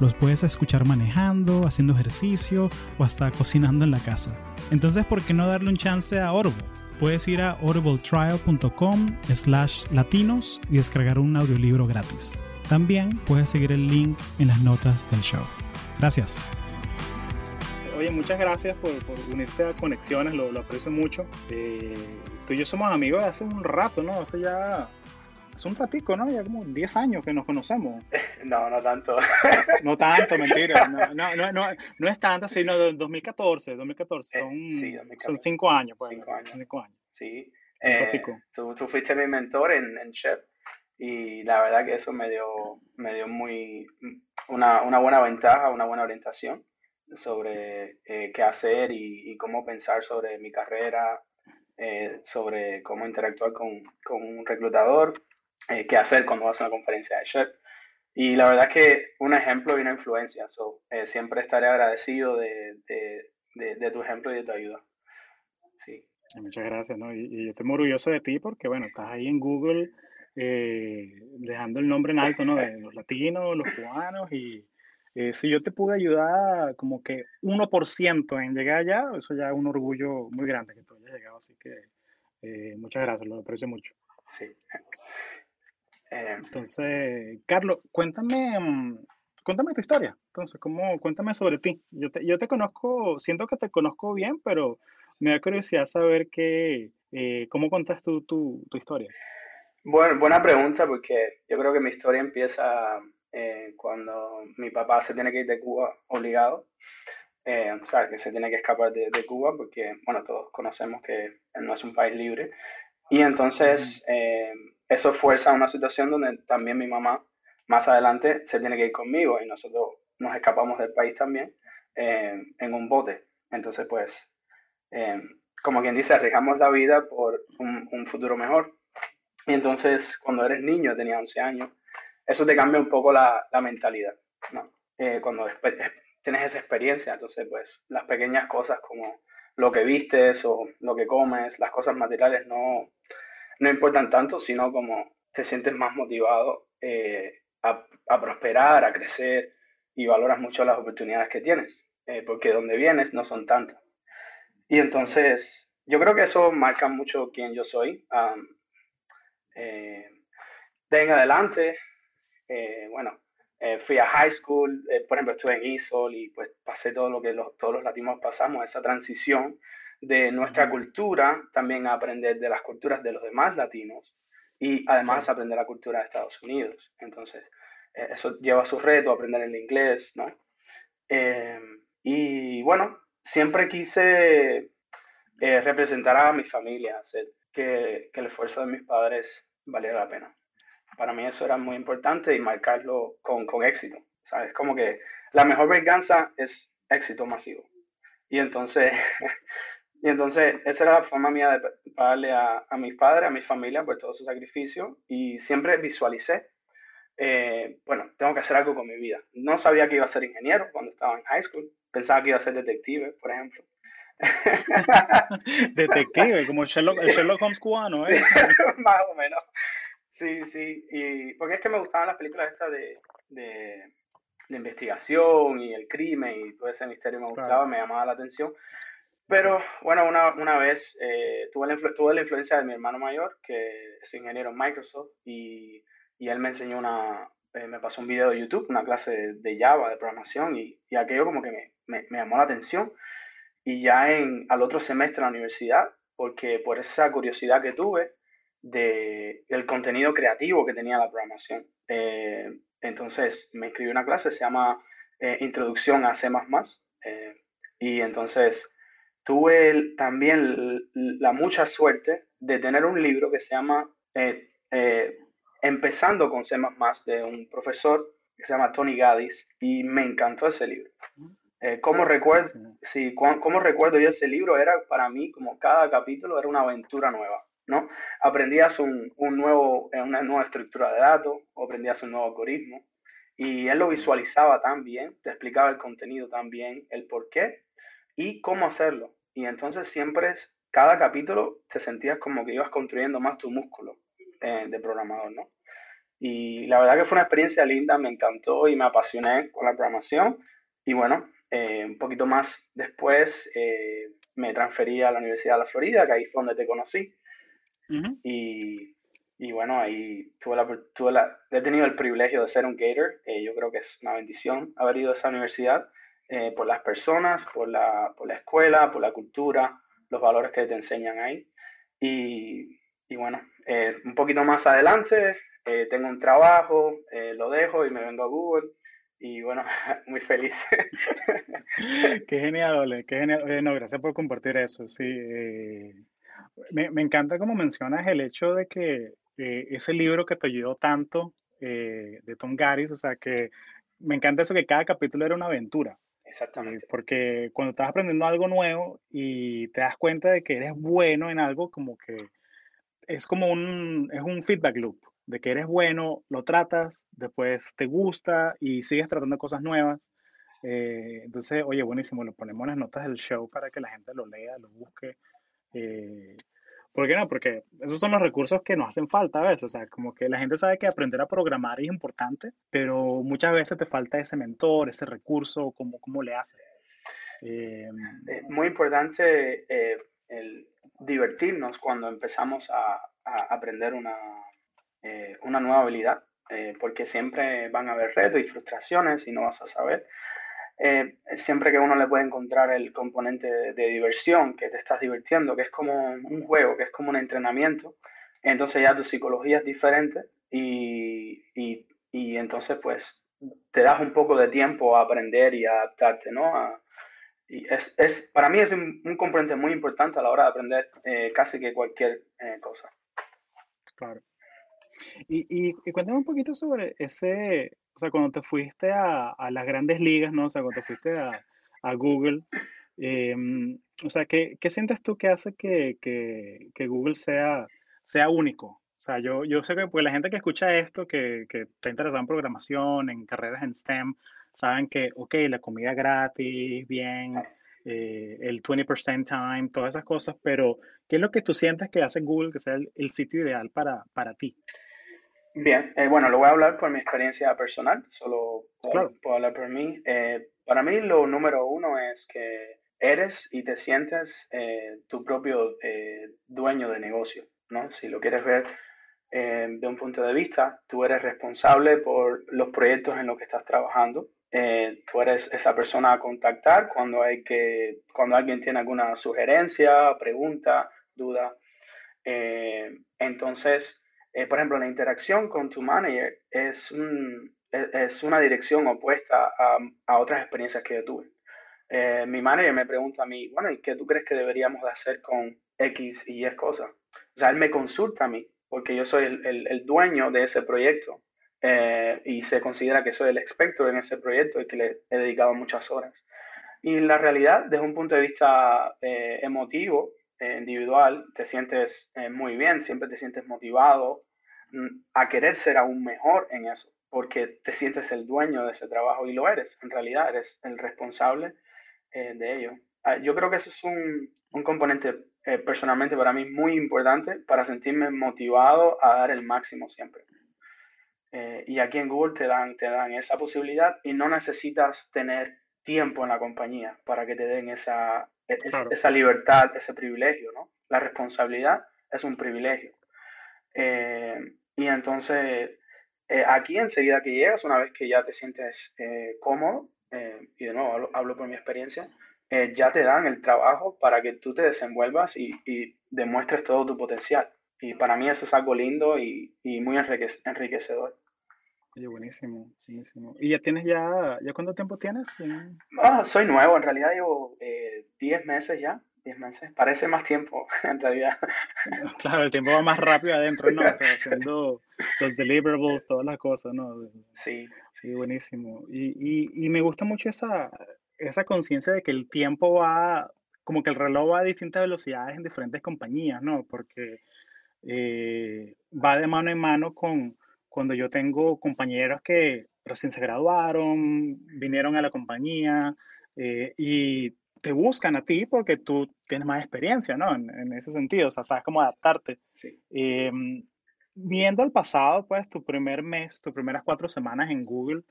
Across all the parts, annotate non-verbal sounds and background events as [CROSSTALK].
Los puedes escuchar manejando, haciendo ejercicio o hasta cocinando en la casa. Entonces, ¿por qué no darle un chance a Audible? Puedes ir a audibletrial.com slash latinos y descargar un audiolibro gratis. También puedes seguir el link en las notas del show. Gracias. Oye, muchas gracias por, unirte a Conexiones, lo, aprecio mucho. Eh, tú y yo somos amigos hace un rato, ¿no? Hace ya es un ratico, ¿no? Ya como 10 años que nos conocemos. [LAUGHS] No, no tanto. [LAUGHS] No tanto, mentira. [LAUGHS] No, no, no, no, no es tanto, sino de 2014, 2014. Son, sí, 2014. son cinco años, pues. Cinco años. Cinco años. Sí. Eh, tú, tú, fuiste mi mentor en, en Chef y la verdad que eso me dio, me dio muy, una, una buena ventaja, una buena orientación sobre eh, qué hacer y, y, cómo pensar sobre mi carrera, eh, sobre cómo interactuar con, con un reclutador eh, qué hacer cuando vas a una conferencia de chef. Y la verdad es que un ejemplo y una influencia. So, eh, siempre estaré agradecido de, de, de, tu ejemplo y de tu ayuda. Sí. Muchas gracias, ¿no? Y, yo estoy muy orgulloso de ti porque, bueno, estás ahí en Google eh, dejando el nombre en alto, ¿no? De los latinos, los cubanos y si yo te pude ayudar como que 1% en llegar allá, eso ya es un orgullo muy grande que tú hayas llegado. Así que muchas gracias, lo aprecio mucho. Sí. Eh, entonces, Carlos, cuéntame, mm, cuéntame tu historia. Entonces, ¿cómo, cuéntame sobre ti. Yo te, yo te conozco, siento que te conozco bien, pero me da curiosidad saber que, eh, cómo contas tú tu, tu, historia. Bueno, buena pregunta, porque yo creo que mi historia empieza eh, cuando mi papá se tiene que ir de Cuba obligado. o sea, que se tiene que escapar de, de, Cuba, porque, bueno, todos conocemos que no es un país libre. Y entonces, eso fuerza una situación donde también mi mamá más adelante se tiene que ir conmigo y nosotros nos escapamos del país también eh, en un bote. Entonces, pues, eh, como quien dice, arriesgamos la vida por un, futuro mejor. Y entonces, cuando eres niño, tenía 11 años, eso te cambia un poco la, mentalidad. Eh, cuando tienes esa experiencia, entonces, pues, las pequeñas cosas como lo que vistes o lo que comes, las cosas materiales no, no importan tanto, sino como te sientes más motivado eh, a, prosperar, a crecer y valoras mucho las oportunidades que tienes, eh, porque donde vienes no son tantas. Y entonces, yo creo que eso marca mucho quién yo soy. eh, de en adelante, bueno, fui a high school, por ejemplo, estuve en ISOL y pues pasé todo lo que todos los latinos pasamos, esa transición de nuestra cultura, también aprender de las culturas de los demás latinos y además aprender la cultura de Estados Unidos. Entonces, eh, eso lleva su reto, aprender el inglés, ¿no? Eh, y bueno, siempre quise eh, representar a mi familia, hacer que, que el esfuerzo de mis padres valiera la pena. Para mí eso era muy importante y marcarlo con, con éxito. ¿sabes? Como que la mejor venganza es éxito masivo. Y entonces [LAUGHS] Y entonces esa era la forma mía de pagarle a, a mis padres, a mi familia por todo su sacrificio y siempre visualicé, eh, bueno, tengo que hacer algo con mi vida. No sabía que iba a ser ingeniero cuando estaba en high school, pensaba que iba a ser detective, por ejemplo. [LAUGHS] detective, como Sherlock, Sherlock Holmes cubano, ¿eh? [LAUGHS] Más o menos. Sí, sí, y porque es que me gustaban las películas estas de, de, de investigación y el crimen y todo ese misterio me gustaba, me llamaba la atención. Pero bueno, una, una vez eh, tuve, la tuve, la influencia de mi hermano mayor, que es ingeniero en Microsoft, y, y él me enseñó una, eh, me pasó un video de YouTube, una clase de, Java, de programación, y, y aquello como que me, me, me, llamó la atención. Y ya en, al otro semestre en la universidad, porque por esa curiosidad que tuve de, del contenido creativo que tenía la programación, eh, entonces me inscribí una clase, se llama Introducción a C++, y entonces tuve también la mucha suerte de tener un libro que se llama eh, eh, Empezando con C++ de un profesor que se llama Tony Gaddis y me encantó ese libro. Eh, ¿cómo, recuerdo, sí, ¿Cómo recuerdo yo ese libro? Era para mí como cada capítulo era una aventura nueva, ¿no? Aprendías un, un nuevo, eh, una nueva estructura de datos, aprendías un nuevo algoritmo, y él lo visualizaba tan bien, te explicaba el contenido tan bien, el por qué y cómo hacerlo. Y entonces siempre, es, cada capítulo te sentías como que ibas construyendo más tu músculo eh, de programador, ¿no? Y la verdad que fue una experiencia linda, me encantó y me apasioné con la programación. Y bueno, eh, un poquito más después eh, me transferí a la Universidad de la Florida, que ahí fue donde te conocí. y, y, bueno, ahí tuve la, tuve la, he tenido el privilegio de ser un Gator. yo creo que es una bendición haber ido a esa universidad por las personas, por la, por la escuela, por la cultura, los valores que te enseñan ahí. Y, y bueno, un poquito más adelante eh, tengo un trabajo, eh, lo dejo y me vengo a Google. Y bueno, [LAUGHS] muy feliz. [LAUGHS] qué genial, Ole, qué genial. no, gracias por compartir eso. Sí, eh, me, me, encanta como mencionas el hecho de que ese libro que te ayudó tanto de Tom Garis, o sea, que me encanta eso que cada capítulo era una aventura. Exactamente. Porque cuando estás aprendiendo algo nuevo y te das cuenta de que eres bueno en algo, como que es como un, es un feedback loop de que eres bueno, lo tratas, después te gusta y sigues tratando cosas nuevas. Eh, entonces, oye, buenísimo, lo ponemos en las notas del show para que la gente lo lea, lo busque. Eh, ¿Por qué no? Porque esos son los recursos que nos hacen falta a veces. O sea, como que la gente sabe que aprender a programar es importante, pero muchas veces te falta ese mentor, ese recurso, ¿cómo, cómo le haces? Eh, muy importante el divertirnos cuando empezamos a, a aprender una, eh, una nueva habilidad, eh, porque siempre van a haber retos y frustraciones y no vas a saber. Eh, siempre que uno le puede encontrar el componente de, diversión, que te estás divirtiendo, que es como un juego, que es como un entrenamiento, entonces ya tu psicología es diferente y, y, y entonces pues te das un poco de tiempo a aprender y a adaptarte, ¿no? y es, es, para mí es un, componente muy importante a la hora de aprender casi que cualquier cosa. Claro. Y, y, cuéntame un poquito sobre ese, o sea, cuando te fuiste a, las grandes ligas, ¿no? O sea, cuando te fuiste a, Google, em, o sea, ¿qué, ¿qué, sientes tú que hace que, Google sea, único? O sea, yo, sé que pues, la gente que escucha esto, que, que está interesada en programación, en carreras en STEM, saben que, ok, la comida gratis, bien, eh, el 20% time, todas esas cosas, pero ¿qué es lo que tú sientes que hace Google que sea el, sitio ideal para ti? Bien, eh, bueno, lo voy a hablar por mi experiencia personal, solo puedo, hablar por mí. Eh, para mí lo número uno es que eres y te sientes eh, tu propio dueño de negocio, ¿no? Si lo quieres ver de un punto de vista, tú eres responsable por los proyectos en los que estás trabajando. tú eres esa persona a contactar cuando, hay que, cuando alguien tiene alguna sugerencia, pregunta, duda. entonces, eh, por ejemplo, la interacción con tu manager es, un, e, es una dirección opuesta a, a, otras experiencias que yo tuve. Eh, mi manager me pregunta a mí, bueno, ¿y qué tú crees que deberíamos de hacer con X y Y cosas? O sea, él me consulta a mí, porque yo soy el, el, el dueño de ese proyecto eh, y se considera que soy el experto en ese proyecto y que le he dedicado muchas horas. Y la realidad, desde un punto de vista emotivo, eh, individual, te sientes eh, muy bien, siempre te sientes motivado a querer ser aún mejor en eso, porque te sientes el dueño de ese trabajo y lo eres, en realidad eres el responsable eh, de ello. Ah, yo creo que eso es un, un componente personalmente para mí muy importante para sentirme motivado a dar el máximo siempre. y aquí en Google te dan, te dan esa posibilidad y no necesitas tener tiempo en la compañía para que te den esa, e, esa libertad, ese privilegio, ¿no? La responsabilidad es un privilegio. Eh, y entonces, eh, aquí enseguida que llegas, una vez que ya te sientes eh, cómodo, y de nuevo hablo, por mi experiencia, ya te dan el trabajo para que tú te desenvuelvas y, y, demuestres todo tu potencial. Y para mí eso es algo lindo y, y muy enriquecedor. Oye, buenísimo, buenísimo. ¿Y ya tienes ya, ya cuánto tiempo tienes? Ah, soy nuevo, en realidad llevo 10 eh, meses ya, 10 meses. Parece más tiempo, [LAUGHS] en realidad. [LAUGHS] Claro, el tiempo va más rápido adentro, ¿no? O sea, [LAUGHS] haciendo los deliverables, todas las cosas, ¿no? Sí. Sí, buenísimo. Y, y, y me gusta mucho esa, esa conciencia de que el tiempo va, como que el reloj va a distintas velocidades en diferentes compañías, ¿no? Porque eh, va de mano en mano con cuando yo tengo compañeros que recién se graduaron, vinieron a la compañía eh, y te buscan a ti porque tú tienes más experiencia, ¿no? En, ese sentido, o sea, sabes cómo adaptarte. Sí. Em, viendo al pasado, pues, tu primer mes, tus primeras cuatro semanas en Google,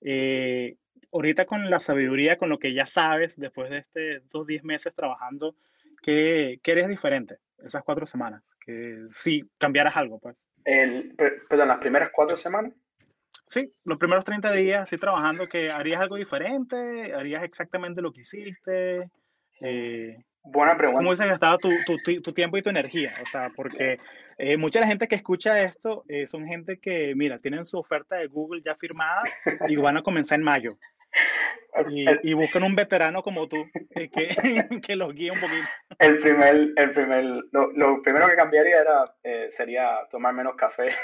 eh, ahorita con la sabiduría, con lo que ya sabes, después de este dos, diez meses trabajando, ¿qué, ¿qué eres diferente esas cuatro semanas? Que si cambiaras algo, pues. El, perdón, las primeras cuatro semanas. Sí, los primeros 30 días, así trabajando, que harías algo diferente, harías exactamente lo que hiciste. Eh, Buena pregunta. ¿Cómo se gastaba tu, tu, tu, tiempo y tu energía? O sea, porque eh, mucha la gente que escucha esto eh, son gente que, mira, tienen su oferta de Google ya firmada y van a comenzar en mayo. Y, y buscan un veterano como tú que, [LAUGHS] que los guíe un poquito. El primer, el primer, lo, lo primero que cambiaría era, sería tomar menos café.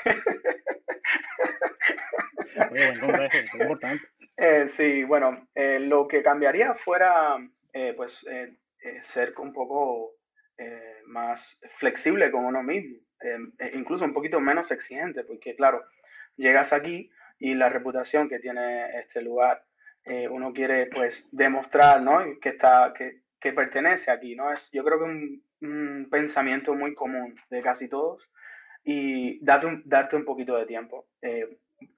Oye, buen es importante. [LAUGHS] Eh, sí, bueno, eh, lo que cambiaría fuera, eh, pues, ser un poco más flexible con uno mismo, e incluso un poquito menos exigente, porque claro, llegas aquí y la reputación que tiene este lugar, uno quiere, pues, demostrar, ¿no? Que está, que, pertenece aquí, ¿no? Es, yo creo que un, un pensamiento muy común de casi todos y darte un, darte un poquito de tiempo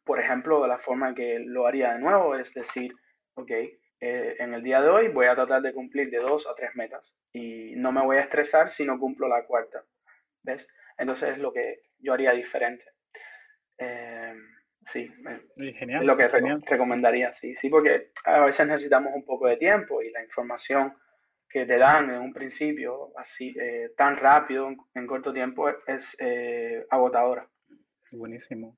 por ejemplo, la forma que lo haría de nuevo es decir, ok, eh, en el día de hoy voy a tratar de cumplir de dos a tres metas y no me voy a estresar si no cumplo la cuarta. ¿Ves? Entonces es lo que yo haría diferente. Eh, sí, genial, es lo que recomendaría, sí, sí, porque a veces necesitamos un poco de tiempo y la información que te dan en un principio así eh, tan rápido en, corto tiempo es agotadora. Buenísimo.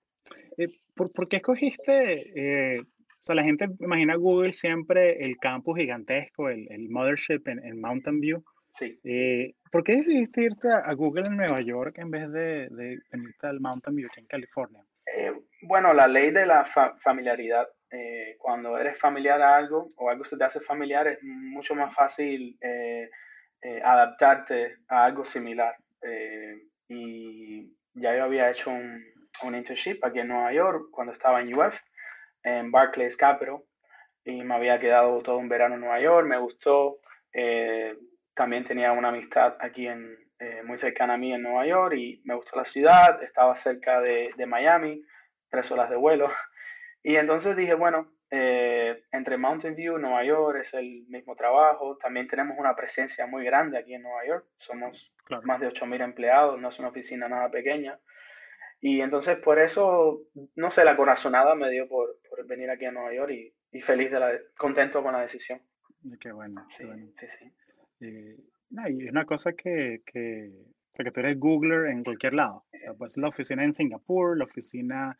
Eh, ¿por, ¿por, qué escogiste? Eh, o sea, la gente imagina Google siempre el campus gigantesco, el, el mothership en, Mountain View. Sí. Eh, ¿Por qué decidiste irte a, Google en Nueva York en vez de, de venirte al Mountain View aquí en California? Bueno, la ley de la familiaridad. cuando eres familiar a algo o algo se te hace familiar, es mucho más fácil adaptarte a algo similar. y ya yo había hecho un, internship aquí en Nueva York cuando estaba en UF, en Barclays Capital, y me había quedado todo un verano en Nueva York, me gustó. Eh, también tenía una amistad aquí en, eh, muy cercana a mí en Nueva York y me gustó la ciudad, estaba cerca de Miami, tres horas de vuelo. Y entonces dije, bueno, eh, entre Mountain View Nueva York es el mismo trabajo. También tenemos una presencia muy grande aquí en Nueva York. Somos más de 8.000 empleados, no es una oficina nada pequeña. Y entonces por eso, no sé, la corazonada me dio por, por venir aquí a Nueva York y, y, feliz, de la, contento con la decisión. Qué bueno. Sí, bueno. sí. sí. Eh, no, y es una cosa que, que, o sea, que tú eres Googler en cualquier lado. O sea, pues la oficina en Singapur, la oficina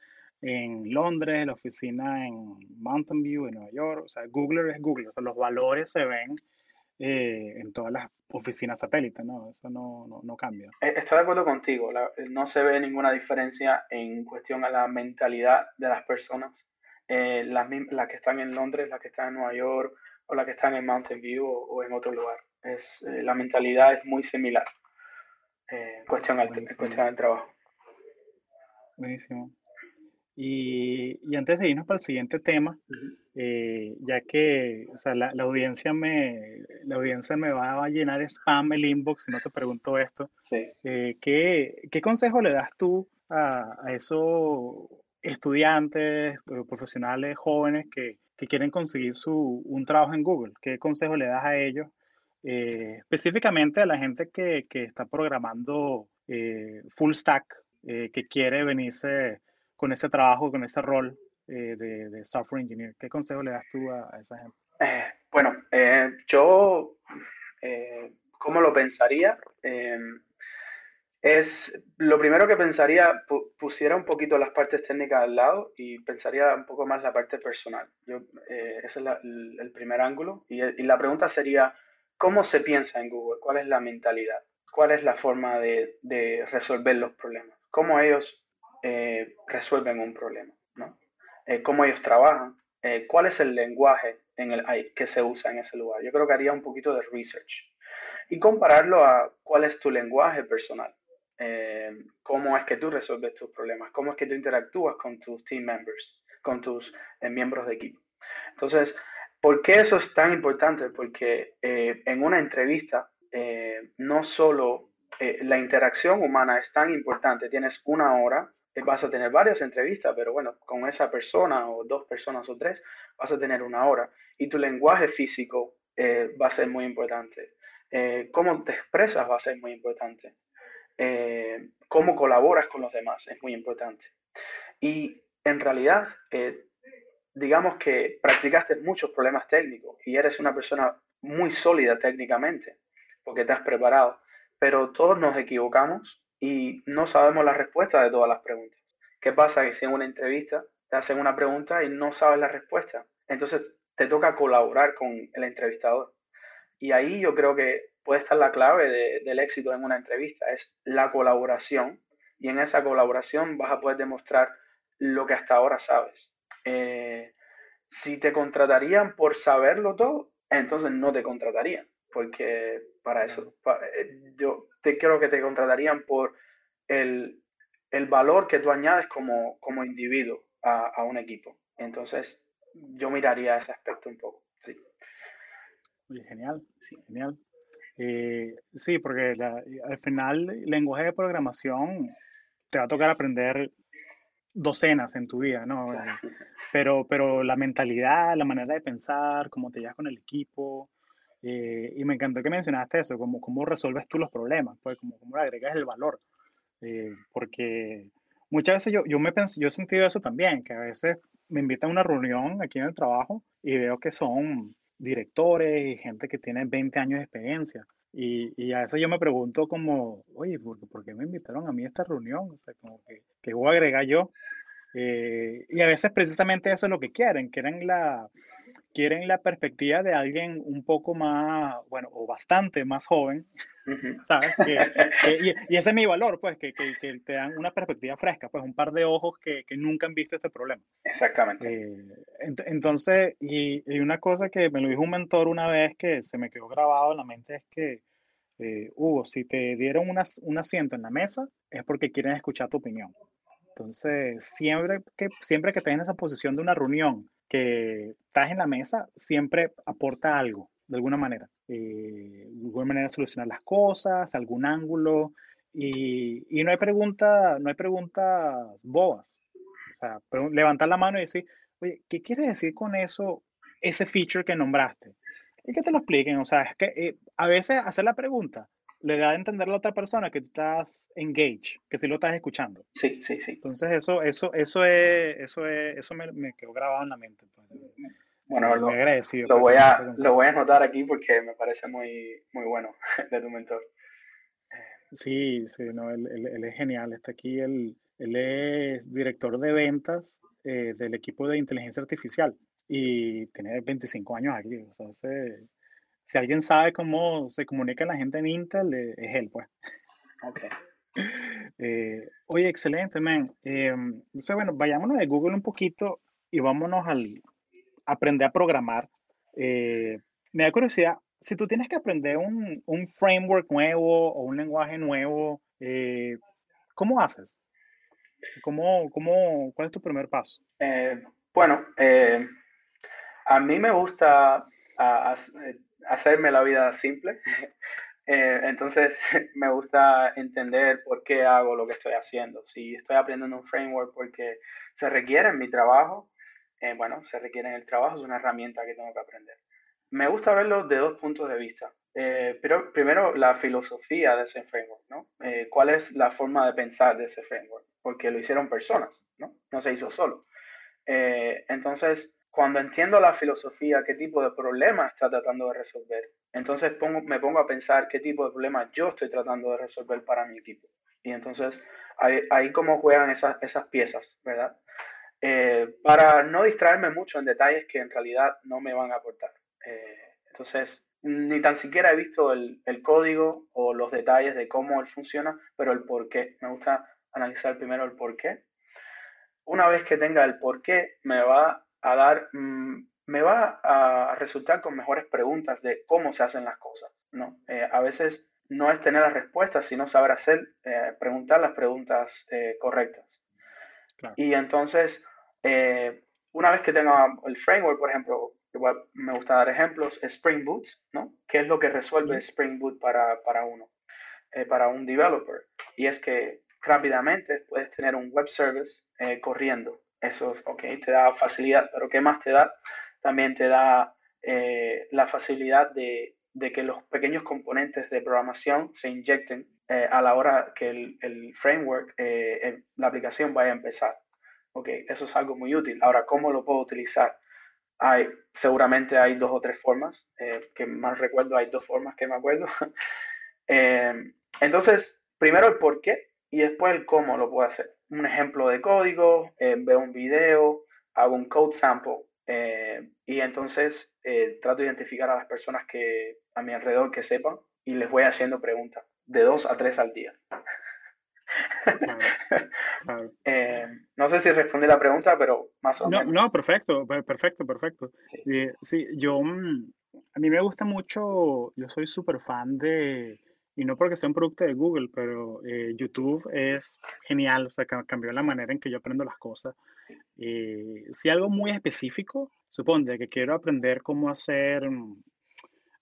en Londres, la oficina en Mountain View, en Nueva York. O sea, Googler es Google. O sea, los valores se ven eh, en todas las oficinas satélites, ¿no? Eso no, no, no, cambia. Eh, estoy de acuerdo contigo, no se ve ninguna diferencia en cuestión a la mentalidad de las personas, eh, las, las, que están en Londres, las que están en Nueva York o las que están en Mountain View o, en otro lugar. Es, la mentalidad es muy similar en cuestión, al, cuestión del trabajo. Buenísimo. Y, y, antes de irnos para el siguiente tema, eh, ya que o sea, la, la, audiencia me, la audiencia me va a llenar spam el inbox si no te pregunto esto, sí. eh, ¿qué, ¿qué, consejo le das tú a, a esos estudiantes, eh, profesionales, jóvenes que, que, quieren conseguir su, un trabajo en Google? ¿Qué consejo le das a ellos? Eh, específicamente a la gente que, que está programando eh, full stack, que quiere venirse con ese trabajo, con ese rol eh, de, software engineer? ¿Qué consejo le das tú a, esa gente? Eh, bueno, eh, yo, ¿cómo lo pensaría? es lo primero que pensaría, pusiera un poquito las partes técnicas al lado y pensaría un poco más la parte personal. Yo, ese es el, primer ángulo. Y, la pregunta sería, ¿cómo se piensa en Google? ¿Cuál es la mentalidad? ¿Cuál es la forma de resolver los problemas? ¿Cómo ellos eh, resuelven un problema, ¿no? Eh, cómo ellos trabajan, eh, cuál es el lenguaje en el, que se usa en ese lugar. Yo creo que haría un poquito de research y compararlo a cuál es tu lenguaje personal. Eh, cómo es que tú resuelves tus problemas, cómo es que tú interactúas con tus team members, con tus eh, miembros de equipo. Entonces, ¿por qué eso es tan importante? Porque en una entrevista, no solo la interacción humana es tan importante, tienes una hora vas a tener varias entrevistas, pero bueno, con esa persona o dos personas o tres vas a tener una hora. Y tu lenguaje físico eh, va a ser muy importante. Eh, cómo te expresas va a ser muy importante. Eh, cómo colaboras con los demás es muy importante. Y en realidad, digamos que practicaste muchos problemas técnicos y eres una persona muy sólida técnicamente porque te has preparado, pero todos nos equivocamos y no sabemos la respuesta de todas las preguntas. ¿Qué pasa? Que si en una entrevista te hacen una pregunta y no sabes la respuesta, entonces te toca colaborar con el entrevistador. Y ahí yo creo que puede estar la clave del éxito en una entrevista, es la colaboración. Y en esa colaboración vas a poder demostrar lo que hasta ahora sabes. Eh, si te contratarían por saberlo todo, entonces no te contratarían, porque para eso, eh, yo te creo que te contratarían por el, valor que tú añades como, como individuo a, un equipo. Entonces, yo miraría ese aspecto un poco, sí. genial, sí, genial. Eh, sí, porque al final el lenguaje de programación te va a tocar aprender docenas en tu vida, ¿no? Pero, pero la mentalidad, la manera de pensar, cómo te llevas con el equipo, eh, y me encantó que mencionaste eso, como cómo resuelves tú los problemas, pues como cómo le agregas el valor. Eh, porque muchas veces yo, yo, me pensé, yo he sentido eso también, que a veces me invitan a una reunión aquí en el trabajo y veo que son directores y gente que tiene 20 años de experiencia. Y, y a veces yo me pregunto como, oye, ¿por, ¿por, qué me invitaron a mí a esta reunión? O sea, como que, que voy a agregar yo. Eh, y a veces precisamente eso es lo que quieren, quieren la, quieren la perspectiva de alguien un poco más, bueno, o bastante más joven, [LAUGHS] ¿sabes? [LAUGHS] y, ese es mi valor, pues, que, que, te dan una perspectiva fresca, pues, un par de ojos que, nunca han visto este problema. Exactamente. Eh, entonces, y, una cosa que me lo dijo un mentor una vez que se me quedó grabado en la mente es que, eh, Hugo, si te dieron un asiento en la mesa, es porque quieren escuchar tu opinión. Entonces, siempre que, siempre que estés en esa posición de una reunión, que estás en la mesa, siempre aporta algo, de alguna manera. Eh, de alguna manera solucionar las cosas, algún ángulo. Y, y no hay pregunta, no hay preguntas bobas. O sea, levantar la mano y decir, oye, ¿qué quiere decir con eso, ese feature que nombraste? Y que te lo expliquen. O sea, es que eh, a veces hacer la pregunta le da a entender a la otra persona que tú estás engaged, que sí lo estás escuchando. Sí, sí, sí. Entonces eso, eso, eso es, eso es, eso me, me quedó grabado en la mente. Pues. Bueno, lo, agradecido, lo voy a, lo voy a anotar aquí porque me parece muy, muy bueno [LAUGHS] de tu mentor. Sí, sí, no, él, él, es genial. Está aquí, él, él es director de ventas eh, del equipo de inteligencia artificial y tiene 25 años aquí. O sea, hace, si alguien sabe cómo se comunica la gente en Intel, eh, es él, pues. Ok. [LAUGHS] Eh, oye, excelente, man. Em, entonces, bueno, vayámonos de Google un poquito y vámonos al aprender a programar. Eh, me da curiosidad, si tú tienes que aprender un, un framework nuevo o un lenguaje nuevo, ¿cómo haces? ¿Cómo, cómo, ¿Cuál es tu primer paso? bueno, a mí me gusta hacerme la vida simple. [LAUGHS] Eh, entonces [LAUGHS] me gusta entender por qué hago lo que estoy haciendo. Si estoy aprendiendo un framework porque se requiere en mi trabajo, eh, bueno, se requiere en el trabajo, es una herramienta que tengo que aprender. Me gusta verlo de dos puntos de vista. Eh, pero primero la filosofía de ese framework, ¿no? ¿Cuál es la forma de pensar de ese framework? Porque lo hicieron personas, ¿no? No se hizo solo. entonces, cuando entiendo la filosofía, qué tipo de problema está tratando de resolver, entonces pongo, me pongo a pensar qué tipo de problema yo estoy tratando de resolver para mi equipo. Y entonces ahí, ahí cómo juegan esas, esas piezas, ¿verdad? Eh, para no distraerme mucho en detalles que en realidad no me van a aportar. Eh, entonces, ni tan siquiera he visto el, el, código o los detalles de cómo él funciona, pero el por qué. Me gusta analizar primero el por qué. Una vez que tenga el por qué, me va a dar, mm, me va a resultar con mejores preguntas de cómo se hacen las cosas, ¿no? Eh, a veces no es tener las respuestas, sino saber hacer, eh, preguntar las preguntas eh, correctas. Y entonces, una vez que tenga el framework, por ejemplo, igual me gusta dar ejemplos, Spring Boot, ¿no? ¿Qué es lo que resuelve Spring Boot para, para uno, para un developer? Y es que rápidamente puedes tener un web service corriendo. Eso, ok, te da facilidad, pero ¿qué más te da? También te da la facilidad de que los pequeños componentes de programación se inyecten eh, a la hora que el, framework, eh, la aplicación vaya a empezar. Ok, eso es algo muy útil. Ahora, ¿cómo lo puedo utilizar? Hay, seguramente hay dos o tres formas, eh, que más recuerdo, hay dos formas que me acuerdo. [LAUGHS] entonces, primero el por qué y después el cómo lo puedo hacer. Un ejemplo de código, veo un video, hago un code sample y entonces trato de identificar a las personas que a mi alrededor que sepan y les voy haciendo preguntas, de dos a tres al día. [LAUGHS] Eh, no sé si respondí la pregunta, pero más o menos. No, perfecto, perfecto, perfecto. Sí, eh, yo, mm, a mí me gusta mucho, yo soy súper fan de, y no porque sea un producto de Google, pero eh, YouTube es genial, o sea, cambió la manera en que yo aprendo las cosas. si algo muy específico, supone que quiero aprender cómo hacer mm,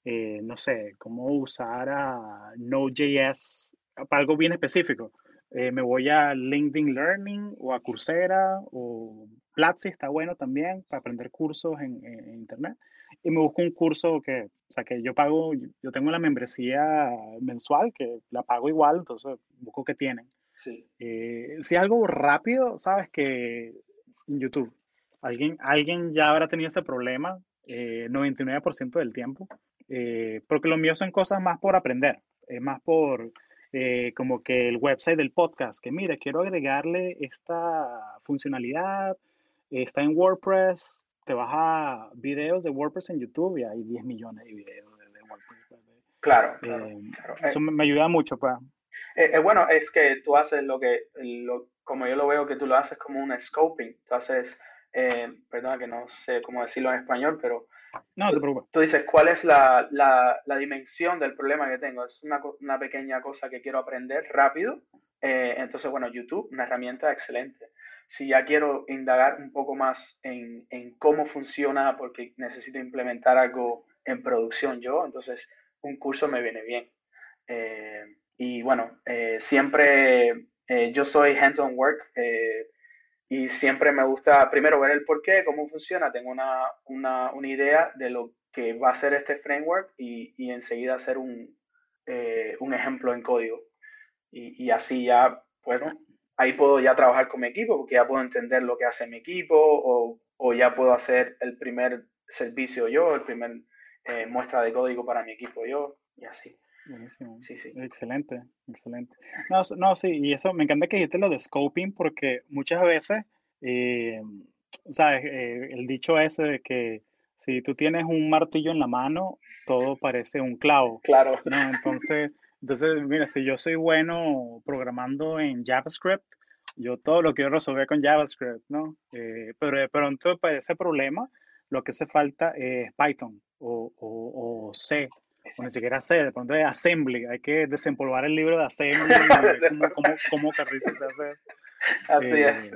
eh, no sé, cómo usar a Node.js para algo bien específico. Eh, me voy a LinkedIn Learning o a Coursera o Platzi está bueno también para aprender cursos en, internet. Y me busco un curso que, o sea, que yo pago, yo tengo la membresía mensual que la pago igual, entonces busco que tienen. Sí. Eh, si algo rápido, sabes que en YouTube, alguien, alguien ya habrá tenido ese problema 99% del tiempo eh, porque lo mío son cosas más por aprender, es más por eh, como que el website del podcast, que mire, quiero agregarle esta funcionalidad, está en WordPress, te vas a videos de WordPress en YouTube y hay 10 millones de videos de, WordPress. Pues, claro, eh, Eso me, ayuda mucho, pues. bueno, es que tú haces lo que, lo, como yo lo veo, que tú lo haces como un scoping. Tú haces, perdona que no sé cómo decirlo en español, pero no, te preocupes. Tú dices, ¿cuál es la, la, la, dimensión del problema que tengo? Es una, una pequeña cosa que quiero aprender rápido. Eh, entonces, bueno, YouTube, una herramienta excelente. Si ya quiero indagar un poco más en, en cómo funciona, porque necesito implementar algo en producción yo, entonces un curso me viene bien. Eh, y bueno, eh, siempre yo soy hands-on work y siempre me gusta primero ver el por qué, cómo funciona, tengo una, una, una idea de lo que va a ser este framework y, y enseguida hacer un, eh, un, ejemplo en código. Y, y, así ya, bueno, ahí puedo ya trabajar con mi equipo porque ya puedo entender lo que hace mi equipo o, o ya puedo hacer el primer servicio yo, el primer eh, muestra de código para mi equipo yo y así. Buenísimo. Sí, sí. Excelente, excelente. No, no, sí, y eso me encanta que dijiste lo de scoping porque muchas veces, eh, ¿sabes? Eh, el dicho ese de que si tú tienes un martillo en la mano, todo parece un clavo. Claro. ¿no? Entonces, entonces, mira, si yo soy bueno programando en JavaScript, yo todo lo quiero resolver con JavaScript, ¿no? Eh, pero de pronto para ese problema, lo que hace falta es Python o, o, o C o ni siquiera sé, de pronto es assembly, hay que desempolvar el libro de assembly, [LAUGHS] cómo, cómo, cómo se hace. Así es.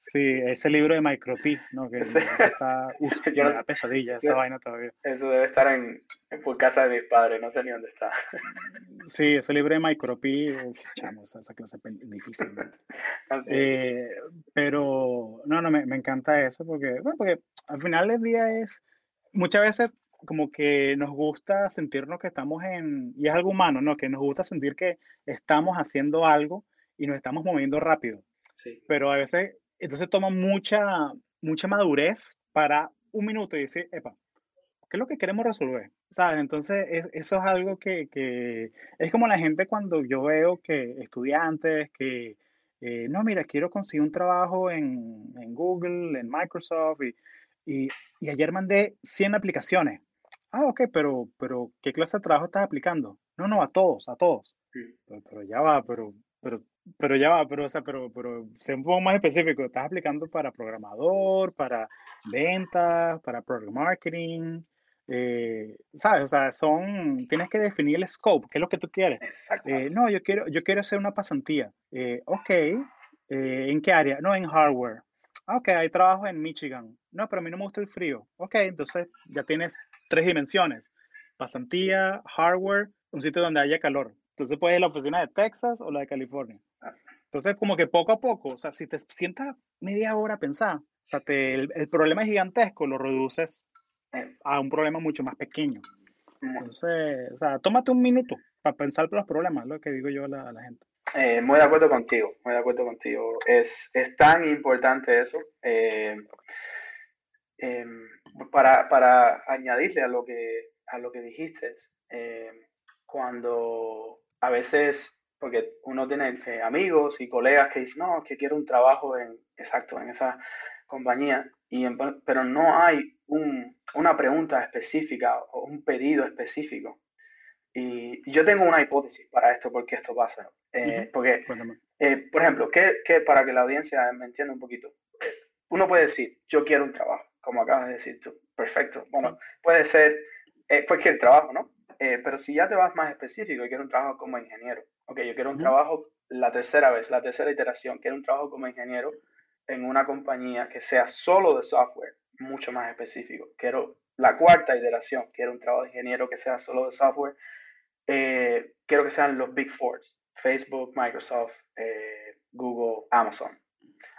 Sí, ese libro de Micropi, ¿no? Que está, [LAUGHS] uf, una pesadilla esa vaina todavía. Eso debe estar en, por casa de mi padre, no sé ni dónde está. [LAUGHS] Sí, ese libro de Micropi, chamo, esa, esa clase [LAUGHS] es difícil. Eh, pero, no, no, me, me encanta eso porque, bueno, porque al final del día es, muchas veces como que nos gusta sentirnos que estamos en, y es algo humano, ¿no? Que nos gusta sentir que estamos haciendo algo y nos estamos moviendo rápido. Sí. Pero a veces, entonces toma mucha, mucha madurez para un minuto y decir, epa, ¿qué es lo que queremos resolver? ¿Sabes? Entonces, eso es algo que, que, es como la gente cuando yo veo que estudiantes que, eh, no, mira, quiero conseguir un trabajo en, en Google, en Microsoft, y, y, y ayer mandé 100 aplicaciones Ah, ok, pero, pero ¿qué clase de trabajo estás aplicando? No, no, a todos, a todos. Pero, ya va, pero Pero, pero ya va, pero, o sea, pero, pero sé un poco más específico. ¿Estás aplicando para programador, para ventas, para product marketing? Eh, ¿sabes? O sea, son, tienes que definir el scope, qué es lo que tú quieres. Eh, no, yo quiero, yo quiero hacer una pasantía. Eh, ok, ¿en qué área? No, en hardware. Ok, hay trabajo en Michigan. No, pero a mí no me gusta el frío. Ok, entonces ya tienes tres dimensiones. Pasantía, hardware, un sitio donde haya calor. Entonces puedes ir a la oficina de Texas o la de California. Entonces, como que poco a poco, o sea, si te sientas media hora a pensar, o sea, el, el, problema es gigantesco, lo reduces a un problema mucho más pequeño. Entonces, o sea, tómate un minuto para pensar los problemas, lo que digo yo a la, gente. Eh, muy de acuerdo contigo, muy de acuerdo contigo. Es, es tan importante eso. Eh, em, para, para, añadirle a lo que, a lo que dijiste, eh, cuando a veces, porque uno tiene amigos y colegas que dicen, no, que quiero un trabajo en, exacto, en esa compañía, y pero no hay un, una pregunta específica o un pedido específico. Y yo tengo una hipótesis para esto, porque esto pasa. Eh, porque, eh, por ejemplo, que, para que la audiencia me entienda un poquito, eh, uno puede decir, yo quiero un trabajo, como acabas de decir tú. Perfecto. Bueno, puede ser cualquier trabajo, ¿no? pero si ya te vas más específico, yo quiero un trabajo como ingeniero. Ok, yo quiero un trabajo la tercera vez, la tercera iteración, quiero un trabajo como ingeniero en una compañía que sea solo de software, mucho más específico. Quiero la cuarta iteración, quiero un trabajo de ingeniero que sea solo de software. Eh, quiero que sean los Big Four, Facebook, Microsoft, eh, Google, Amazon.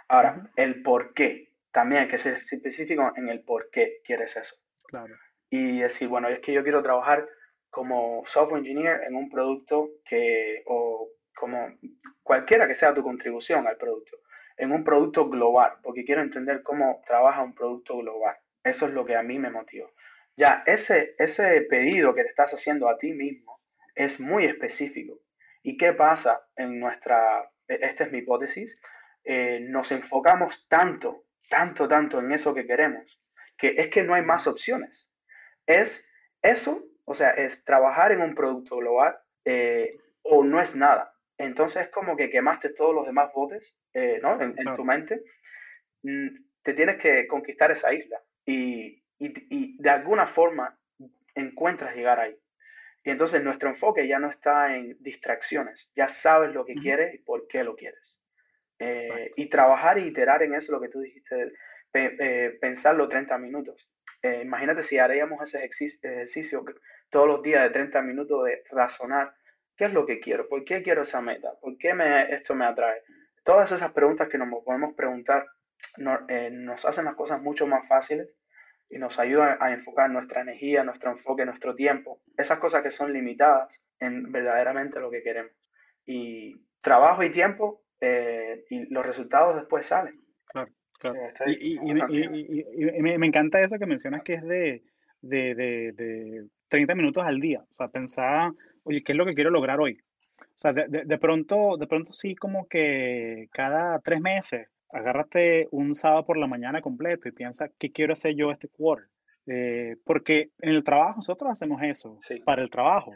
Ahora, el por qué. También hay que ser específico en el por qué quieres eso. Claro. Y decir, bueno, es que yo quiero trabajar como software engineer en un producto que, o como cualquiera que sea tu contribución al producto en un producto global, porque quiero entender cómo trabaja un producto global. Eso es lo que a mí me motiva. Ya, ese, ese pedido que te estás haciendo a ti mismo es muy específico. ¿Y qué pasa en nuestra, e, esta es mi hipótesis, eh, nos enfocamos tanto, tanto, tanto en eso que queremos, que es que no hay más opciones. Es eso, o sea, es trabajar en un producto global eh, o no es nada. Entonces es como que quemaste todos los demás botes, eh, ¿no? En, tu mente. Mm, te tienes que conquistar esa isla y, de alguna forma encuentras llegar ahí. Y entonces nuestro enfoque ya no está en distracciones, ya sabes lo que quieres y por qué lo quieres. Eh, y trabajar y iterar en eso, lo que tú dijiste, eh, pensarlo 30 minutos. Imagínate si haríamos ese ejercicio todos los días de 30 minutos de razonar ¿Qué es lo que quiero? ¿Por qué quiero esa meta? ¿Por qué me, esto me atrae? Todas esas preguntas que nos podemos preguntar eh, nos hacen las cosas mucho más fáciles y nos ayudan a enfocar nuestra energía, nuestro enfoque, nuestro tiempo, esas cosas que son limitadas en verdaderamente lo que queremos. Y trabajo y tiempo eh, y los resultados después salen. Claro, y, me, encanta eso que mencionas que es de, de, de, de 30 minutos al día. O sea, pensar oye, ¿qué es lo que quiero lograr hoy? O sea, de, pronto, de pronto sí como que cada tres meses agárrate un sábado por la mañana completo y piensa, ¿qué quiero hacer yo este quarter? Eh, porque en el trabajo nosotros hacemos eso, para el trabajo.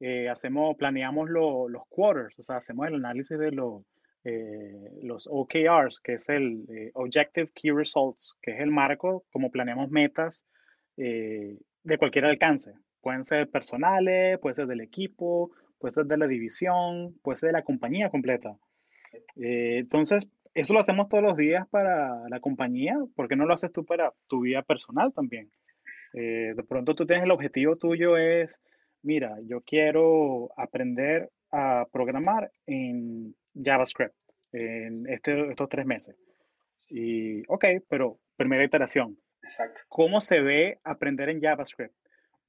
Eh, hacemos, planeamos los quarters, o sea, hacemos el análisis de los, eh, los OKRs, que es el Objective Key Results, que es el marco como planeamos metas de cualquier alcance. Pueden ser personales, puede ser del equipo, puede ser de la división, puede ser de la compañía completa. Eh, entonces, eso lo hacemos todos los días para la compañía, ¿por qué no lo haces tú para tu vida personal también? Eh, de pronto tú tienes el objetivo tuyo es, mira, yo quiero aprender a programar en JavaScript en este, estos tres meses. Y, ok, pero primera iteración. Exacto. ¿Cómo se ve aprender en JavaScript?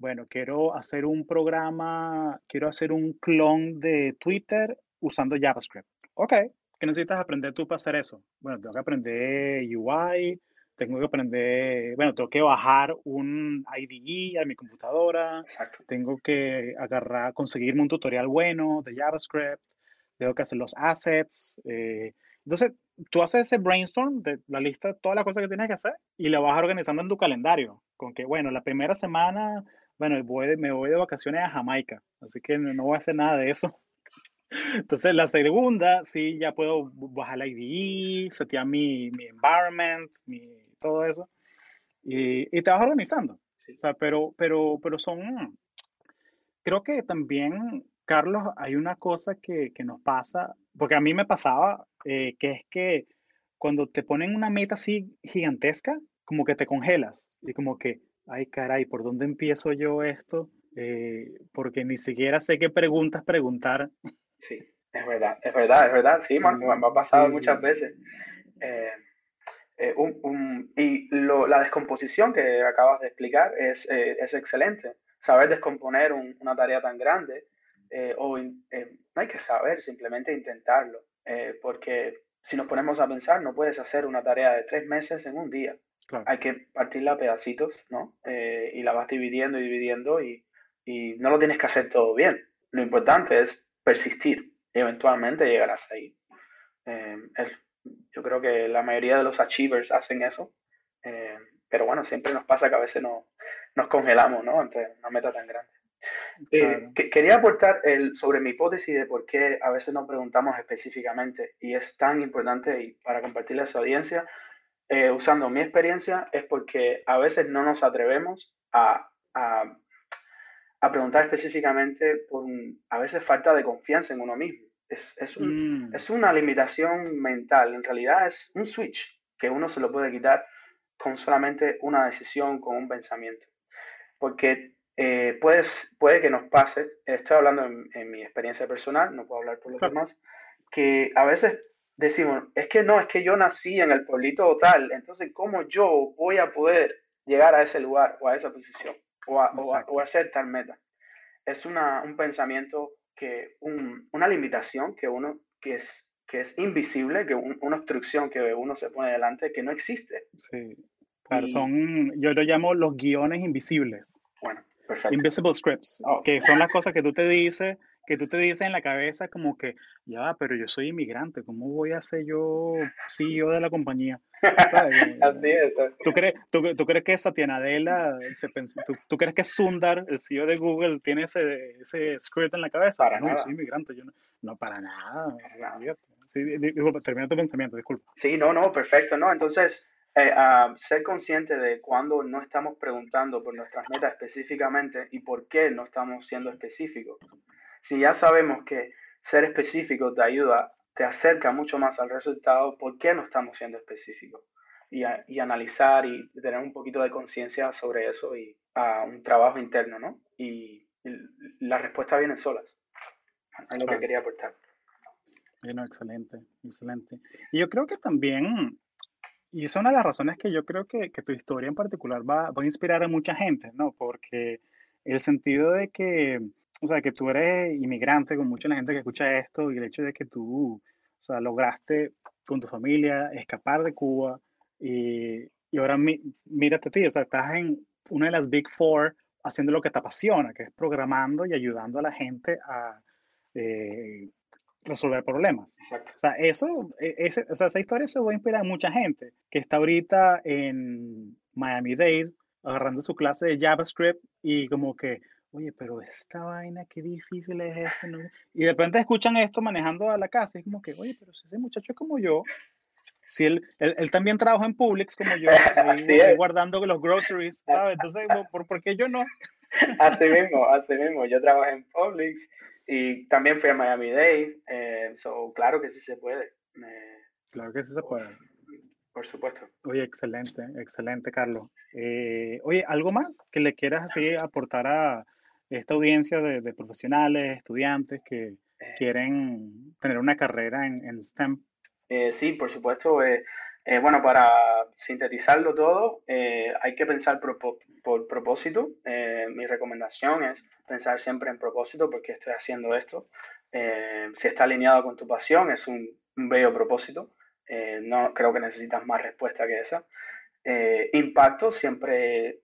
bueno, quiero hacer un programa, quiero hacer un clon de Twitter usando JavaScript. Ok, ¿qué necesitas aprender tú para hacer eso? Bueno, tengo que aprender UI, tengo que aprender, bueno, tengo que bajar un IDE a mi computadora, tengo que agarrar, conseguirme un tutorial bueno de JavaScript, tengo que hacer los assets. Eh, entonces, tú haces ese brainstorm de la lista de todas las cosas que tienes que hacer y lo vas organizando en tu calendario. Con que, bueno, la primera semana bueno, me voy de vacaciones a Jamaica, así que no, voy a hacer nada de eso. [LAUGHS] Entonces, la segunda, sí, ya puedo bajar la IDE, setear mi, mi environment, mi, todo eso. Y, y te vas organizando. O sea, pero, pero, pero son, creo que también, Carlos, hay una cosa que, que nos pasa, porque a mí me pasaba, eh, que es que cuando te ponen una meta así gigantesca, como que te congelas y como que, ay caray, ¿por dónde empiezo yo esto? Eh, porque ni siquiera sé qué preguntas preguntar. Sí, es verdad, es verdad, es verdad, sí, me, ha pasado muchas veces. Eh, eh, y la descomposición que acabas de explicar es, es excelente. Saber descomponer una tarea tan grande, o no hay que saber, simplemente intentarlo, porque si nos ponemos a pensar, no puedes hacer una tarea de tres meses en un día. Hay que partirla a pedacitos, ¿no? y la vas dividiendo y dividiendo y, y no lo tienes que hacer todo bien. Lo importante es persistir y eventualmente llegarás ahí. Eh, yo creo que la mayoría de los achievers hacen eso, eh, pero bueno, siempre nos pasa que a veces no, nos congelamos ¿no? ante una meta tan grande. Eh, quería aportar el, sobre mi hipótesis de por qué a veces nos preguntamos específicamente y es tan importante y para compartirle a su audiencia, usando mi experiencia, es porque a veces no nos atrevemos a, a a preguntar específicamente por a veces falta de confianza en uno mismo. Es, es, mm. es, una limitación mental, en realidad es un switch que uno se lo puede quitar con solamente una decisión, con un pensamiento. Porque eh, puede que nos pase, estoy hablando en, mi experiencia personal, no puedo hablar por los demás, que a veces decimos, es que no, es que yo nací en el pueblito tal, entonces ¿cómo yo voy a poder llegar a ese lugar o a esa posición? o, a, hacer tal meta. Es una, un pensamiento que, una limitación que uno, que es, que es invisible, que una obstrucción que uno se pone delante que no existe. Sí, claro, son, yo lo llamo los guiones invisibles. Bueno, perfecto. Invisible scripts, oh. que son las cosas que tú te dices que tú te dices en la cabeza como que, ya, pero yo soy inmigrante, ¿cómo voy a ser yo CEO de la compañía? [LAUGHS] así es. ¿Tú crees, tú, tú crees que Satya Nadella, se pensó, tú, crees que Sundar, el CEO de Google, tiene ese, ese script en la cabeza? Para no, nada. yo soy inmigrante, yo no, no para nada. Sí, disculpa, termina tu pensamiento, disculpa. Sí, no, no, perfecto, ¿no? Entonces, eh, ser consciente de cuando no estamos preguntando por nuestras metas específicamente y por qué no estamos siendo específicos. Si ya sabemos que ser específico te ayuda, te acerca mucho más al resultado, ¿por qué no estamos siendo específicos? Y, y analizar y tener un poquito de conciencia sobre eso y a un trabajo interno, ¿no? Y, la respuesta viene solas. Es lo que quería aportar. Bueno, excelente, excelente. Y yo creo que también, y es una de las razones que yo creo que, que tu historia en particular va, va, a inspirar a mucha gente, ¿no? Porque el sentido de que o sea, que tú eres inmigrante, con mucha gente que escucha esto, y el hecho de que tú, o sea, lograste con tu familia escapar de Cuba, y, y ahora mírate a ti, o sea, estás en una de las Big Four haciendo lo que te apasiona, que es programando y ayudando a la gente a eh, resolver problemas. Exacto. O sea, eso, e, ese, o sea, esa historia se va a inspirar a mucha gente que está ahorita en Miami Dade agarrando su clase de JavaScript y como que, oye, pero esta vaina, qué difícil es esto. ¿no? Y de repente escuchan esto manejando a la casa y es como que, oye, pero si ese muchacho es como yo, si él, él, también trabaja en Publix como yo, [LAUGHS] guardando los groceries, ¿sabes? Entonces, ¿por, ¿por, qué yo no? Así mismo, así mismo. Yo trabajé en Publix y también fui a Miami Day, eh, so, claro que sí se puede. claro que sí se puede. Por supuesto. Oye, excelente, excelente, Carlos. Eh, oye, ¿algo más que le quieras así aportar a, esta audiencia de, profesionales, estudiantes que eh. quieren tener una carrera en, STEM? Eh, sí, por supuesto. Eh, bueno, para sintetizarlo todo, hay que pensar por, por propósito. mi recomendación es pensar siempre en propósito, porque estoy haciendo esto. si está alineado con tu pasión, es un, bello propósito. no creo que necesitas más respuesta que esa. impacto, siempre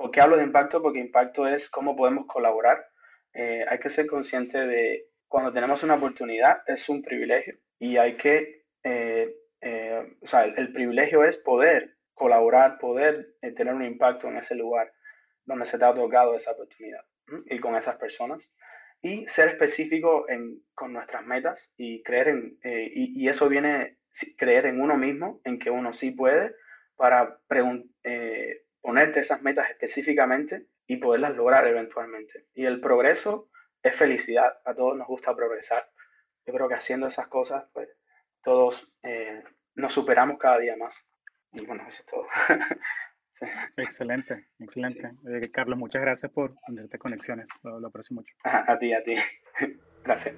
¿Por qué hablo de impacto? Porque impacto es cómo podemos colaborar. Eh, hay que ser consciente de cuando tenemos una oportunidad es un privilegio y hay que, eh, eh, o sea, el, privilegio es poder colaborar, poder tener un impacto en ese lugar donde se te ha tocado esa oportunidad y con esas personas. y ser específico en, con nuestras metas y creer en, eh, y, eso viene, creer en uno mismo, en que uno sí puede, para eh, ponerte esas metas específicamente y poderlas lograr eventualmente. Y el progreso es felicidad, a todos nos gusta progresar. Yo creo que haciendo esas cosas, pues todos eh, nos superamos cada día más. Y bueno, eso es todo. [LAUGHS] Excelente, excelente. Eh, Carlos, muchas gracias por ponerte conexiones. Lo, lo aprecio mucho. A ti, a ti. [LAUGHS] gracias.